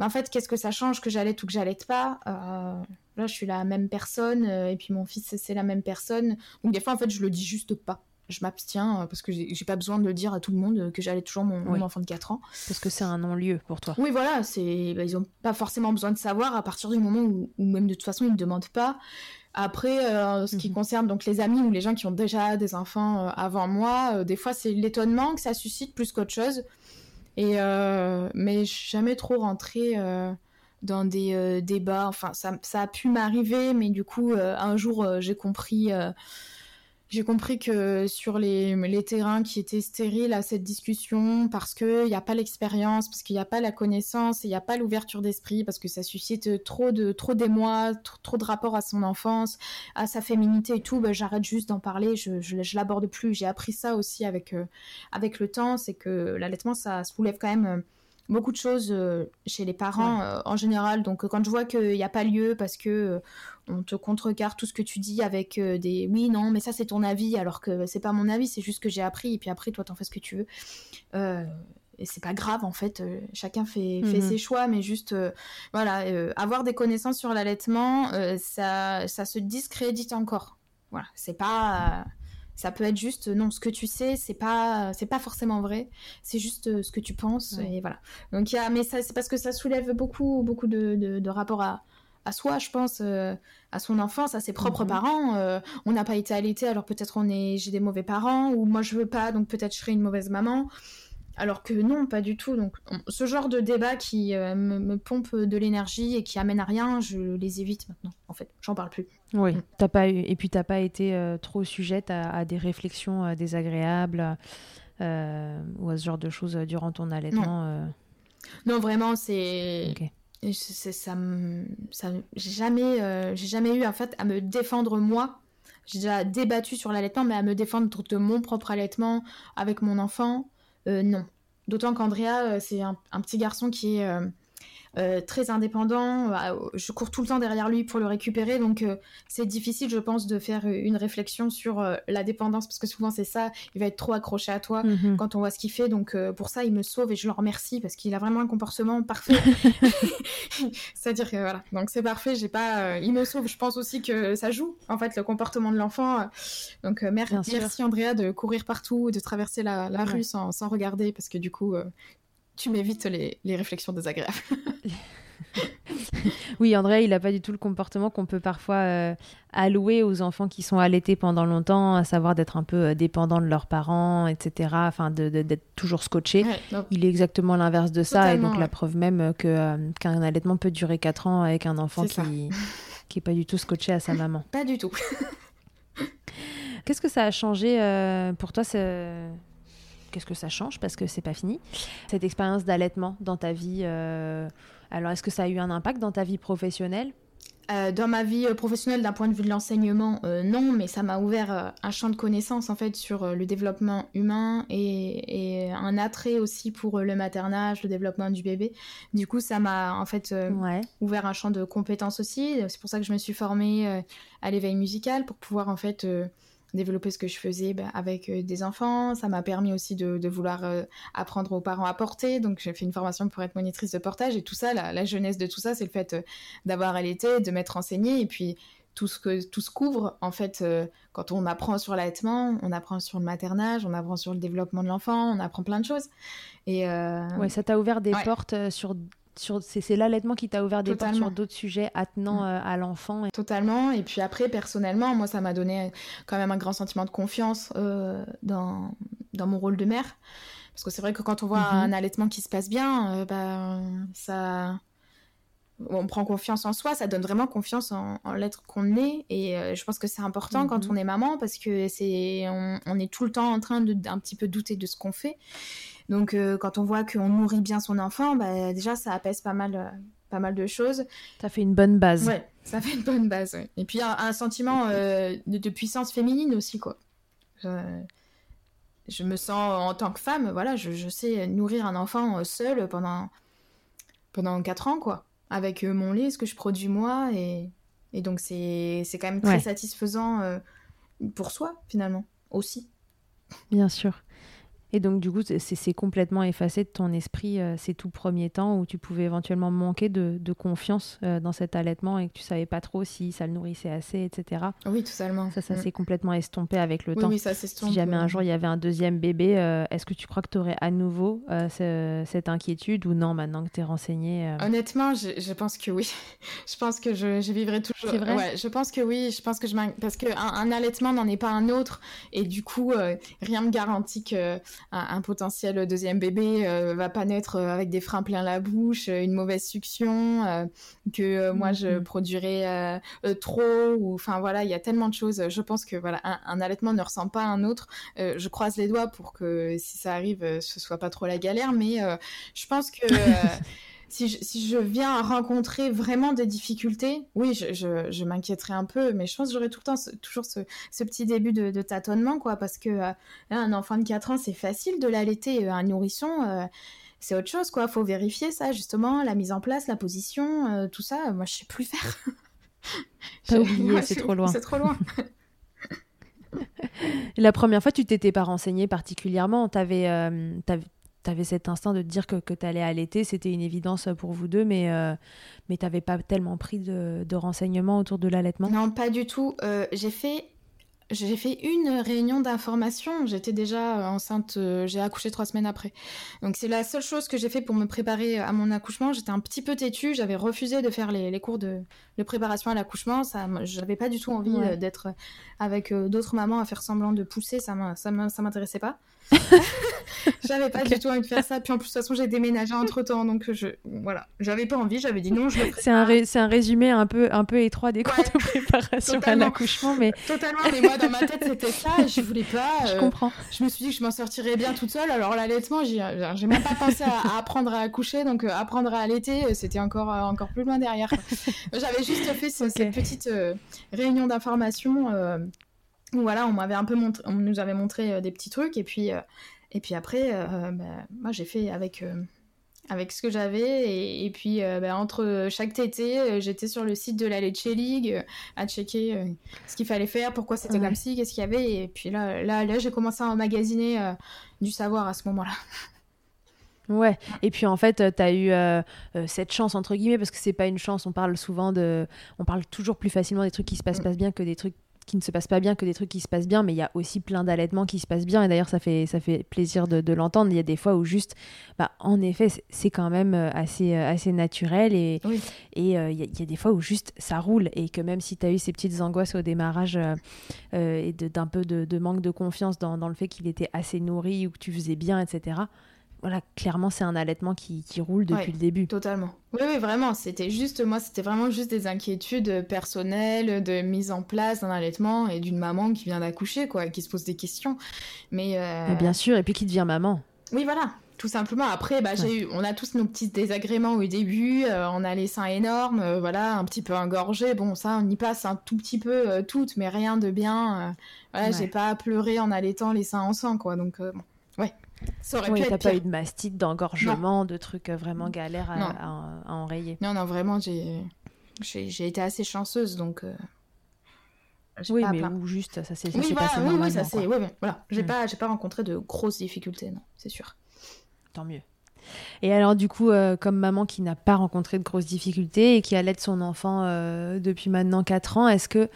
en fait, qu'est-ce que ça change que j'allaite ou que j'allaite pas? Euh, Là, je suis la même personne euh, et puis mon fils, c'est la même personne. Donc, des fois, en fait, je le dis juste pas. Je m'abstiens euh, parce que j'ai pas besoin de le dire à tout le monde que j'allais toujours mon, enfant de 4 ans. Parce que c'est un non-lieu pour toi. Oui, voilà, c'est bah, ils ont pas forcément besoin de savoir à partir du moment où, où même de toute façon ils ne demandent pas. Après, euh, ce qui mhm. concerne donc les amis ou les gens qui ont déjà des enfants euh, avant moi, euh, des fois c'est l'étonnement que ça suscite plus qu'autre chose. Et mais je suis jamais trop rentrée dans des débats. Enfin, ça, ça a pu m'arriver, mais du coup, un jour j'ai compris j'ai compris que sur les, terrains qui étaient stériles à cette discussion, parce qu'il n'y a pas l'expérience, parce qu'il n'y a pas la connaissance, il n'y a pas l'ouverture d'esprit, parce que ça suscite trop d'émoi, trop, de rapport à son enfance, à sa féminité et tout, ben, j'arrête juste d'en parler, je, je, l'aborde plus. J'ai appris ça aussi avec, euh, le temps, c'est que l'allaitement, ça soulève quand même... Euh, beaucoup de choses euh, chez les parents en général. Donc quand je vois qu'il n'y a pas lieu parce que on te contrecarre tout ce que tu dis avec euh, des oui, non, mais ça c'est ton avis, alors que c'est pas mon avis, c'est juste que j'ai appris, et puis après toi t'en fais ce que tu veux. Euh, et c'est pas grave en fait, euh, chacun fait, fait mhm. ses choix, mais juste voilà, avoir des connaissances sur l'allaitement, ça, ça se discrédite encore. Voilà, c'est pas ça peut être juste non ce que tu sais c'est pas c'est pas forcément vrai c'est juste ce que tu penses et voilà donc il y a mais ça c'est parce que ça soulève beaucoup beaucoup de, de, de rapports à, à soi, je pense, euh, à son enfance, à ses propres mhm. parents. Euh, on n'a pas été allaité, alors peut-être on est, j'ai des mauvais parents, ou moi je veux pas, donc peut-être je serai une mauvaise maman. Alors que non, pas du tout. Donc ce genre de débat qui euh, me, pompe de l'énergie et qui amène à rien, je les évite maintenant. En fait, j'en parle plus. Oui, mm. t'as pas eu, et puis t'as pas été trop sujette à, des réflexions désagréables ou à ce genre de choses durant ton allaitement. Non, vraiment, c'est. ça, ça j'ai jamais, j'ai jamais eu en fait à me défendre moi. J'ai déjà débattu sur l'allaitement, mais à me défendre de mon propre allaitement avec mon enfant, non. D'autant qu'Andrea, c'est un, petit garçon qui est euh, très indépendant. Euh, je cours tout le temps derrière lui pour le récupérer, donc euh, c'est difficile, je pense, de faire une réflexion sur la dépendance parce que souvent c'est ça. Il va être trop accroché à toi mhm. quand on voit ce qu'il fait. Donc pour ça, il me sauve et je le remercie parce qu'il a vraiment un comportement parfait. C'est-à-dire que voilà, donc c'est parfait. J'ai pas, il me sauve. Je pense aussi que ça joue en fait le comportement de l'enfant. Donc merci, Andrea de courir partout, de traverser la, rue sans, sans, regarder parce que du coup tu m'évites les, réflexions désagréables. oui, André, il n'a pas du tout le comportement qu'on peut parfois euh, allouer aux enfants qui sont allaités pendant longtemps, à savoir d'être un peu euh, dépendants de leurs parents, etc. Enfin, d'être toujours scotché. il est exactement l'inverse de ça, et donc la preuve même que euh, qu'un allaitement peut durer 4 ans avec un enfant qui qui est pas du tout scotché à sa maman. Pas du tout. Qu'est-ce que ça a changé pour toi qu'est-ce que ça change parce que c'est pas fini. Cette expérience d'allaitement dans ta vie, euh, alors est-ce que ça a eu un impact dans ta vie professionnelle? Euh, dans ma vie euh, professionnelle, d'un point de vue de l'enseignement, non, mais ça m'a ouvert un champ de connaissances en fait sur le développement humain et, un attrait aussi pour le maternage, le développement du bébé. Du coup, ça m'a en fait ouvert un champ de compétences aussi. C'est pour ça que je me suis formée à l'éveil musical pour pouvoir en fait développer ce que je faisais bah, avec euh, des enfants. Ça m'a permis aussi de, vouloir euh, apprendre aux parents à porter. Donc j'ai fait une formation pour être monitrice de portage et tout ça, la, jeunesse de tout ça, c'est le fait euh, d'avoir allaité, de m'être enseignée et puis tout ce que tout se couvre en fait quand on apprend sur l'allaitement, on apprend sur le maternage, on apprend sur le développement de l'enfant, on apprend plein de choses. Et ouais, ça t'a ouvert des portes sur c'est l'allaitement qui t'a ouvert des portes sur d'autres sujets attenant mm. euh, à l'enfant. Totalement. Et puis après, personnellement, moi, ça m'a donné quand même un grand sentiment de confiance euh, dans, dans mon rôle de mère. Parce que c'est vrai que quand on voit mm-hmm. un allaitement qui se passe bien, euh, bah, ça... On prend confiance en soi, ça donne vraiment confiance en, l'être qu'on est. Et je pense que c'est important quand mm-hmm. on est maman parce que c'est on, on, est tout le temps en train de d'un petit peu douter de ce qu'on fait. Donc euh, quand on voit qu'on nourrit bien son enfant, bah, déjà ça apaise pas mal, euh, pas mal de choses. Ça fait une bonne base. Ouais, ça fait une bonne base. Et puis un, un sentiment euh, de, puissance féminine aussi quoi. Je, me sens en tant que femme, voilà, je, sais nourrir un enfant seul pendant pendant 4 ans quoi, avec mon lait, ce que je produis moi et, et donc c'est quand même très satisfaisant pour soi finalement aussi. Bien sûr. Et donc, du coup, c'est complètement effacé de ton esprit euh, ces tout premiers temps où tu pouvais éventuellement manquer de, confiance euh, dans cet allaitement et que tu savais pas trop si ça le nourrissait assez, etc. Oui, totalement. Ça, ça mm. s'est complètement estompé avec le oui, temps. Oui, ça s'estompe. Si jamais un jour il y avait un deuxième bébé, euh, est-ce que tu crois que tu aurais à nouveau cette inquiétude ou non maintenant que tu es renseignée Honnêtement, je, je, pense que oui. je pense que je, je vivrai toujours. C'est vrai? ouais, Je pense que oui. Je pense que je Parce qu'un un allaitement n'en est pas un autre. Et du coup, rien ne me garantit que un, potentiel deuxième bébé euh, va pas naître euh, avec des freins plein la bouche, euh, une mauvaise succion, que moi je mm-hmm. produirais trop, ou enfin voilà, il y a tellement de choses. Je pense que voilà, un, allaitement ne ressemble pas à un autre. je croise les doigts pour que si ça arrive, ce soit pas trop la galère, mais je pense que si je, viens rencontrer vraiment des difficultés, oui, je, je, m'inquiéterai un peu, mais je pense que j'aurai tout le temps toujours ce, petit début de, tâtonnement, quoi, parce que euh, un enfant de 4 ans, c'est facile de l'allaiter, euh, un nourrisson, euh, c'est autre chose, quoi. Faut vérifier ça, justement, la mise en place, la position, tout ça. Moi, je sais plus faire. Pas oublié, c'est trop loin. C'est trop loin. la première fois, tu t'étais pas renseigné particulièrement. T'avais, tu avais cet instinct de te dire que, que tu allais allaiter, c'était une évidence pour vous deux, mais, euh, mais tu n'avais pas tellement pris de, de, renseignements autour de l'allaitement? Non, pas du tout. Euh, j'ai fait j'ai fait une réunion d'information. J'étais déjà euh, enceinte, j'ai accouché trois semaines après. Donc c'est la seule chose que j'ai fait pour me préparer à mon accouchement. J'étais un petit peu têtue, j'avais refusé de faire les, les cours de, de, préparation à l'accouchement. Ça, j'avais pas du tout envie d'être avec d'autres mamans à faire semblant de pousser. Ça, ça m'intéressait pas. j'avais pas du tout envie de faire ça. Puis en plus, de toute façon, j'ai déménagé entre temps, donc je, voilà, j'avais pas envie. J'avais dit non, je C'est un, c'est un résumé un peu, un peu étroit des cours de préparation à l'accouchement, mais totalement. Mais moi, dans ma tête, c'était ça. Je voulais pas. je comprends. Je me suis dit que je m'en sortirais bien toute seule. Alors l'allaitement, j'ai même pas pensé à, apprendre à accoucher, donc apprendre à allaiter, c'était encore, encore plus loin derrière. J'avais juste fait cette petite réunion d'information voilà, on m'avait un peu montré, on nous avait montré euh, des petits trucs et puis euh, et puis après, euh, bah, moi j'ai fait avec avec ce que j'avais et, puis bah, entre chaque tété, j'étais sur le site de la Leche League à checker ce qu'il fallait faire, pourquoi c'était comme ci, qu'est-ce qu'il y avait et puis là là là j'ai commencé à emmagasiner du savoir à ce moment-là. Ouais, et puis en fait, tu as eu cette chance, entre guillemets, parce que c'est pas une chance, on parle souvent de. On parle toujours plus facilement des trucs qui se passent mm. pas bien que des trucs qui ne se passe pas bien que des trucs qui se passent bien, mais il y a aussi plein d'allaitements qui se passent bien. Et d'ailleurs, ça fait, ça fait plaisir de, l'entendre. Il y a des fois où juste, bah, en effet, c'est quand même euh, assez, euh, assez naturel. Et et euh, il, y a, des fois où juste ça roule. Et que même si tu as eu ces petites angoisses au démarrage et d'un peu de, manque de confiance dans, dans le fait qu'il était assez nourri ou que tu faisais bien, etc., voilà, clairement, c'est un allaitement qui, roule depuis le début. Totalement. Oui, oui, vraiment. C'était juste, moi, c'était vraiment juste des inquiétudes personnelles de mise en place d'un allaitement et d'une maman qui vient d'accoucher, quoi, qui se pose des questions. Mais, euh, bien sûr, et puis qui devient maman. Oui, voilà. Tout simplement. Après, bah, j'ai eu, on a tous nos petits désagréments au début. Euh, on a les seins énormes, euh, voilà, un petit peu engorgés. Bon, ça, on y passe un tout petit peu toutes, mais rien de bien. voilà, j'ai pas pleuré en allaitant les seins en sang, quoi. Donc, bon, ouais. Ça aurait oui, t'as pas eu de mastite, d'engorgement, de trucs euh, vraiment galères à, enrayer. Non, non, vraiment, j'ai, j'ai, été assez chanceuse, donc. Euh, oui, mais ou juste, ça s'est oui, passé oui, oui, ça c'est, oui, voilà, j'ai mm. pas, j'ai pas rencontré de grosses difficultés, non, c'est sûr. Tant mieux. Et alors, du coup, euh, comme maman qui n'a pas rencontré de grosses difficultés et qui allait son enfant depuis maintenant 4 ans, est-ce que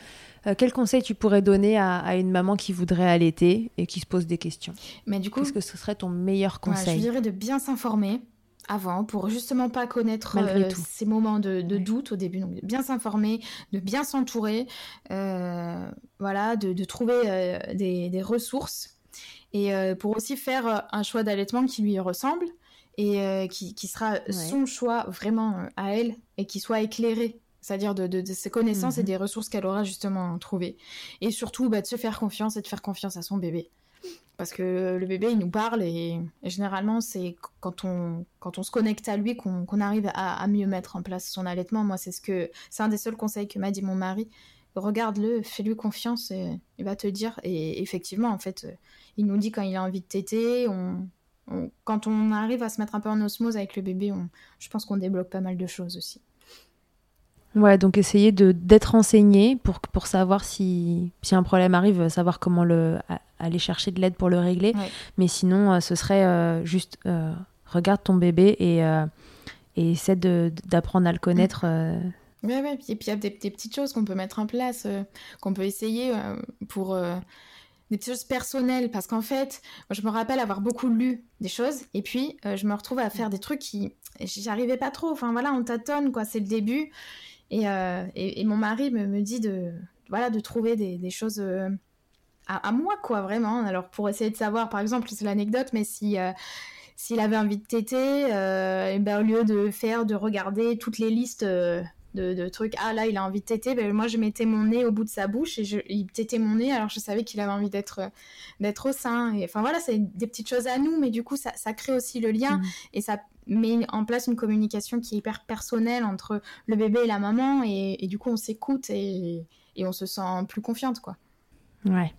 euh, quel conseil tu pourrais donner à, une maman qui voudrait allaiter et qui se pose des questions Mais du coup, qu'est-ce que ce serait ton meilleur conseil Je dirais de bien s'informer avant pour justement pas connaître euh, ces moments de, doute au début. Donc bien s'informer, de bien s'entourer, euh, voilà, de, trouver des, ressources et pour aussi faire un choix d'allaitement qui lui ressemble et qui, sera son choix vraiment à elle et qui soit éclairé c'est-à-dire de, ses connaissances et mhm. des ressources qu'elle aura justement trouvées. Et surtout, bah, de se faire confiance et de faire confiance à son bébé. Parce que le bébé, il nous parle et, généralement, c'est quand on, quand on se connecte à lui qu'on arrive à, mieux mettre en place son allaitement. Moi, c'est ce que c'est un des seuls conseils que m'a dit mon mari. Regarde-le, fais-lui confiance et il va te dire. Et effectivement, en fait, il nous dit quand il a envie de téter. On, quand on arrive à se mettre un peu en osmose avec le bébé, je pense qu'on débloque pas mal de choses aussi. Ouais, donc essayer de d'être renseigné pour, pour savoir si, si un problème arrive, savoir comment le, aller chercher de l'aide pour le régler. Mais sinon, euh, ce serait euh, juste euh, regarde ton bébé et, et essaie d'apprendre à le connaître. Oui, ouais. Et puis il y a des, petites choses qu'on peut mettre en place, qu'on peut essayer pour des petites choses personnelles. Parce qu'en fait, je me rappelle avoir beaucoup lu des choses et puis je me retrouve à faire des trucs qui. J'y arrivais pas trop. Enfin voilà, on tâtonne, quoi. C'est le début. Euh, et, et, mon mari me, me, dit de, voilà, de trouver des, des choses euh, à, moi, quoi, vraiment. Alors, pour essayer de savoir, par exemple, c'est l'anecdote, mais si euh, s'il avait envie de téter, et ben, au lieu de faire, de regarder toutes les listes de, de, trucs, ah là, il a envie de téter, ben, moi, je mettais mon nez au bout de sa bouche et je, il tétait mon nez, alors je savais qu'il avait envie d'être d'être au sein. Enfin, voilà, c'est des petites choses à nous, mais du coup, ça, ça crée aussi le lien mmh. et ça met en place une communication qui est hyper personnelle entre le bébé et la maman, et, du coup on s'écoute et, on se sent plus confiante, quoi. Ouais.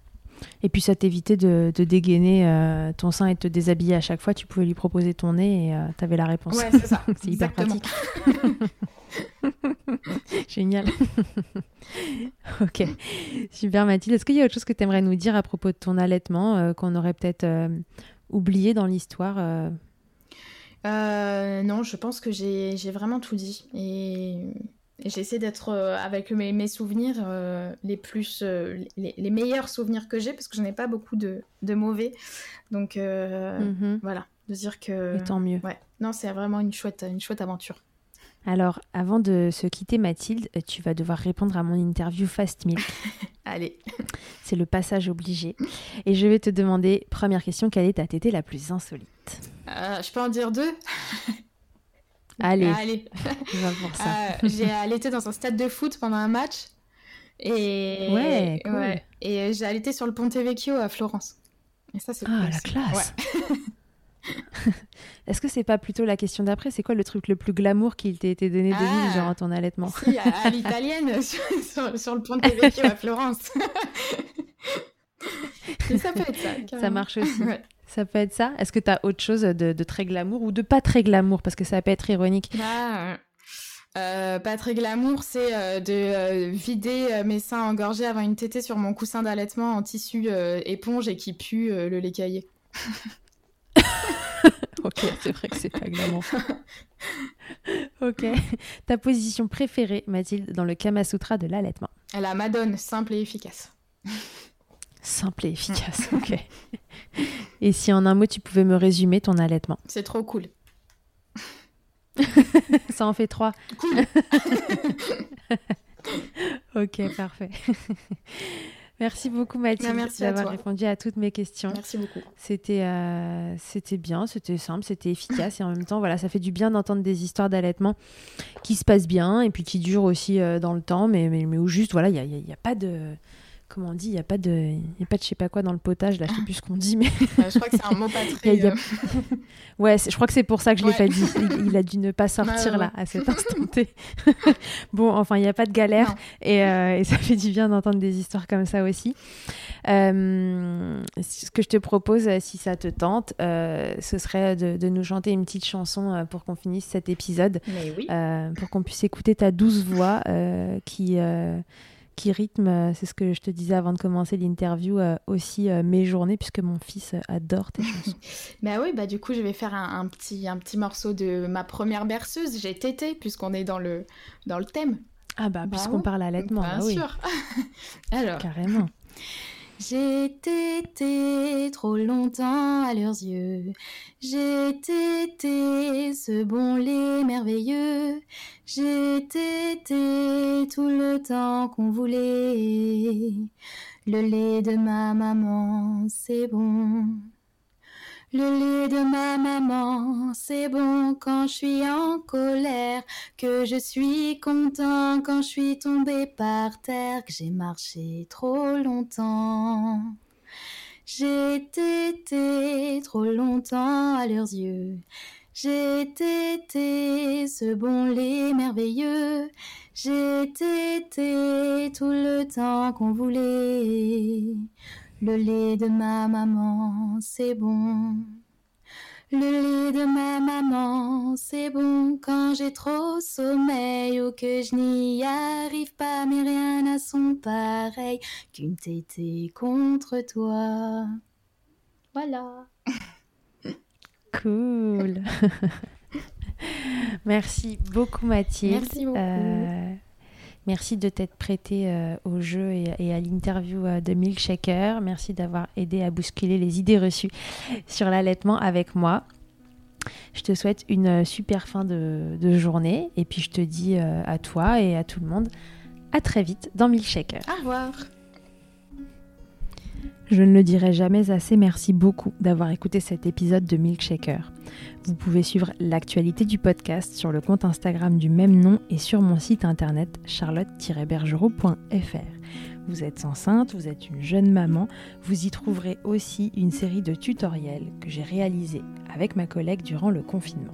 Et puis ça t'évitait de, dégainer euh, ton sein et de te déshabiller à chaque fois. Tu pouvais lui proposer ton nez et euh, tu avais la réponse. Ouais, c'est ça. c'est hyper pratique. Génial. ok. Super Mathilde. Est-ce qu'il y a autre chose que tu aimerais nous dire à propos de ton allaitement euh, qu'on aurait peut-être oublié dans l'histoire euh, non, je pense que j'ai vraiment tout dit. Et, j'essaie d'être euh, avec mes, souvenirs euh, les plus les, meilleurs souvenirs que j'ai parce que je n'ai pas beaucoup de, mauvais. Donc mhm. voilà, de dire que. tant mieux. Ouais. Non, c'est vraiment une chouette, une chouette aventure. Alors, avant de se quitter, Mathilde, tu vas devoir répondre à mon interview Fast Milk. Allez. C'est le passage obligé. Et je vais te demander, première question, quelle est ta tétée la plus insolite? Euh, Je peux en dire deux? Allez. Euh, j'ai allaité dans un stade de foot pendant un match. Et, ouais, cool. et j'ai allaité sur le Ponte Vecchio à Florence. Et ça, c'est Ah, la classe Est-ce que c'est pas plutôt la question d'après? C'est quoi le truc le plus glamour qu'il t'ait été donné de vivre ah, durant ton allaitement? Si, à, l'italienne, sur, le Ponte Vecchio à Florence. ça peut être ça. Ça marche aussi. Ça peut être ça Est-ce que tu as autre chose de, très glamour ou de pas très glamour? Parce que ça peut être ironique. Bah, euh, pas très glamour, c'est euh, de euh, vider mes seins engorgés avant une tétée sur mon coussin d'allaitement en tissu éponge et qui pue le lait caillé. ok, c'est vrai que c'est pas glamour. ok. Ta position préférée, Mathilde, dans le Kama Sutra de l'allaitement? La Madone, simple et efficace. Simple et efficace, ok. et si en un mot tu pouvais me résumer ton allaitement C'est trop cool. Ça en fait trois. Cool. ok, parfait. Merci beaucoup Mathilde d'avoir répondu à toutes mes questions. Merci beaucoup. C'était euh, c'était bien, c'était simple, c'était efficace et en même temps voilà, ça fait du bien d'entendre des histoires d'allaitement qui se passent bien et puis qui durent aussi euh, dans le temps, mais, mais, mais où juste voilà, il n'y a, y a, pas de comment on dit, il n'y a pas de, y a pas de je sais pas quoi dans le potage, là, je sais plus ce qu'on dit, mais. je crois que c'est un mot pas très. Euh. ouais, je crois que c'est pour ça que je l'ai pas dit. Il, a dû ne pas sortir là à cet instant T. bon, enfin, il n'y a pas de galère euh, et, ça fait du bien d'entendre des histoires comme ça aussi. Euh, ce que je te propose, si ça te tente, ce serait de, nous chanter une petite chanson pour qu'on finisse cet épisode, pour qu'on puisse écouter ta douce voix qui qui rythme, euh, c'est ce que je te disais avant de commencer l'interview, euh, aussi euh, mes journées, puisque mon fils adore tes chansons. bah oui, bah du coup, je vais faire un, petit, un petit morceau de ma première berceuse. J'ai tété, puisqu'on est dans le, dans le thème. Ah bah, bah puisqu'on parle allaitement, Bien bah sûr. Alors. Carrément. J'ai trop longtemps à leurs yeux. J'ai ce bon lait merveilleux. J'ai tout le temps qu'on voulait. Le lait de ma maman, c'est bon. Le lait de ma maman, c'est bon quand je suis en colère, que je suis content quand je suis tombé par terre, que j'ai marché trop longtemps. J'ai été trop longtemps à leurs yeux. J'ai été ce bon lait merveilleux. J'ai été tout le temps qu'on voulait. Le lait de ma maman, c'est bon. Le lait de ma maman, c'est bon quand j'ai trop sommeil ou que je n'y arrive pas, mais rien n'a son pareil qu'une tétée contre toi. Voilà. Cool. Merci beaucoup Mathilde. Merci beaucoup. Euh, Merci de t'être prêté euh, au jeu et, à l'interview euh, de Milkshaker. Merci d'avoir aidé à bousculer les idées reçues sur l'allaitement avec moi. Je te souhaite une euh, super fin de, journée et puis je te dis à toi et à tout le monde à très vite dans Milkshaker. Au revoir. Je ne le dirai jamais assez, merci beaucoup d'avoir écouté cet épisode de Milkshaker. Vous pouvez suivre l'actualité du podcast sur le compte Instagram du même nom et sur mon site internet charlotte-bergerot.fr. Vous êtes enceinte, vous êtes une jeune maman, vous y trouverez aussi une série de tutoriels que j'ai réalisés avec ma collègue durant le confinement.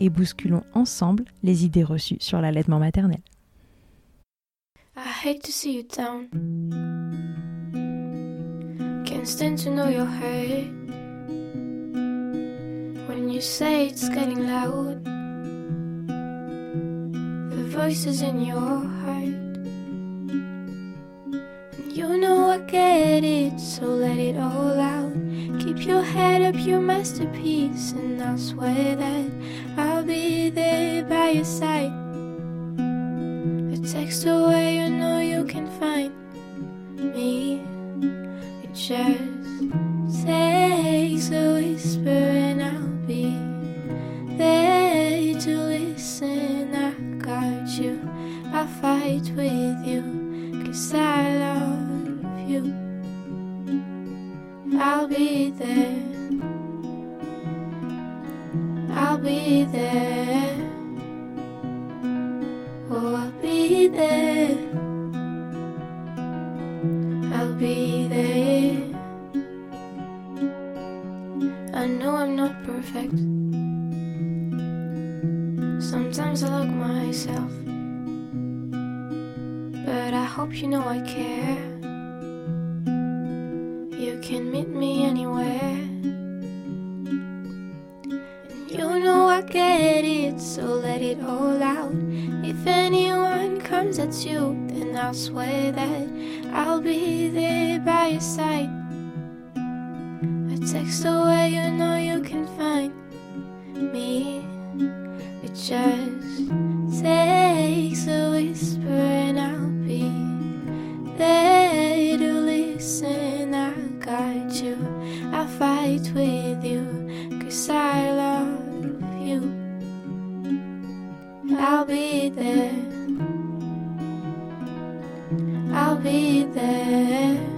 et bousculons ensemble les idées reçues sur l'allaitement maternel. I hate to see you down. Can't stand to know your hurt. When you say it's getting loud, the voices in your heart. And you know I get it, so let it all out. Keep your head up, your masterpiece, and I'll swear that I'll be there by your side. A text away, you know you. be there.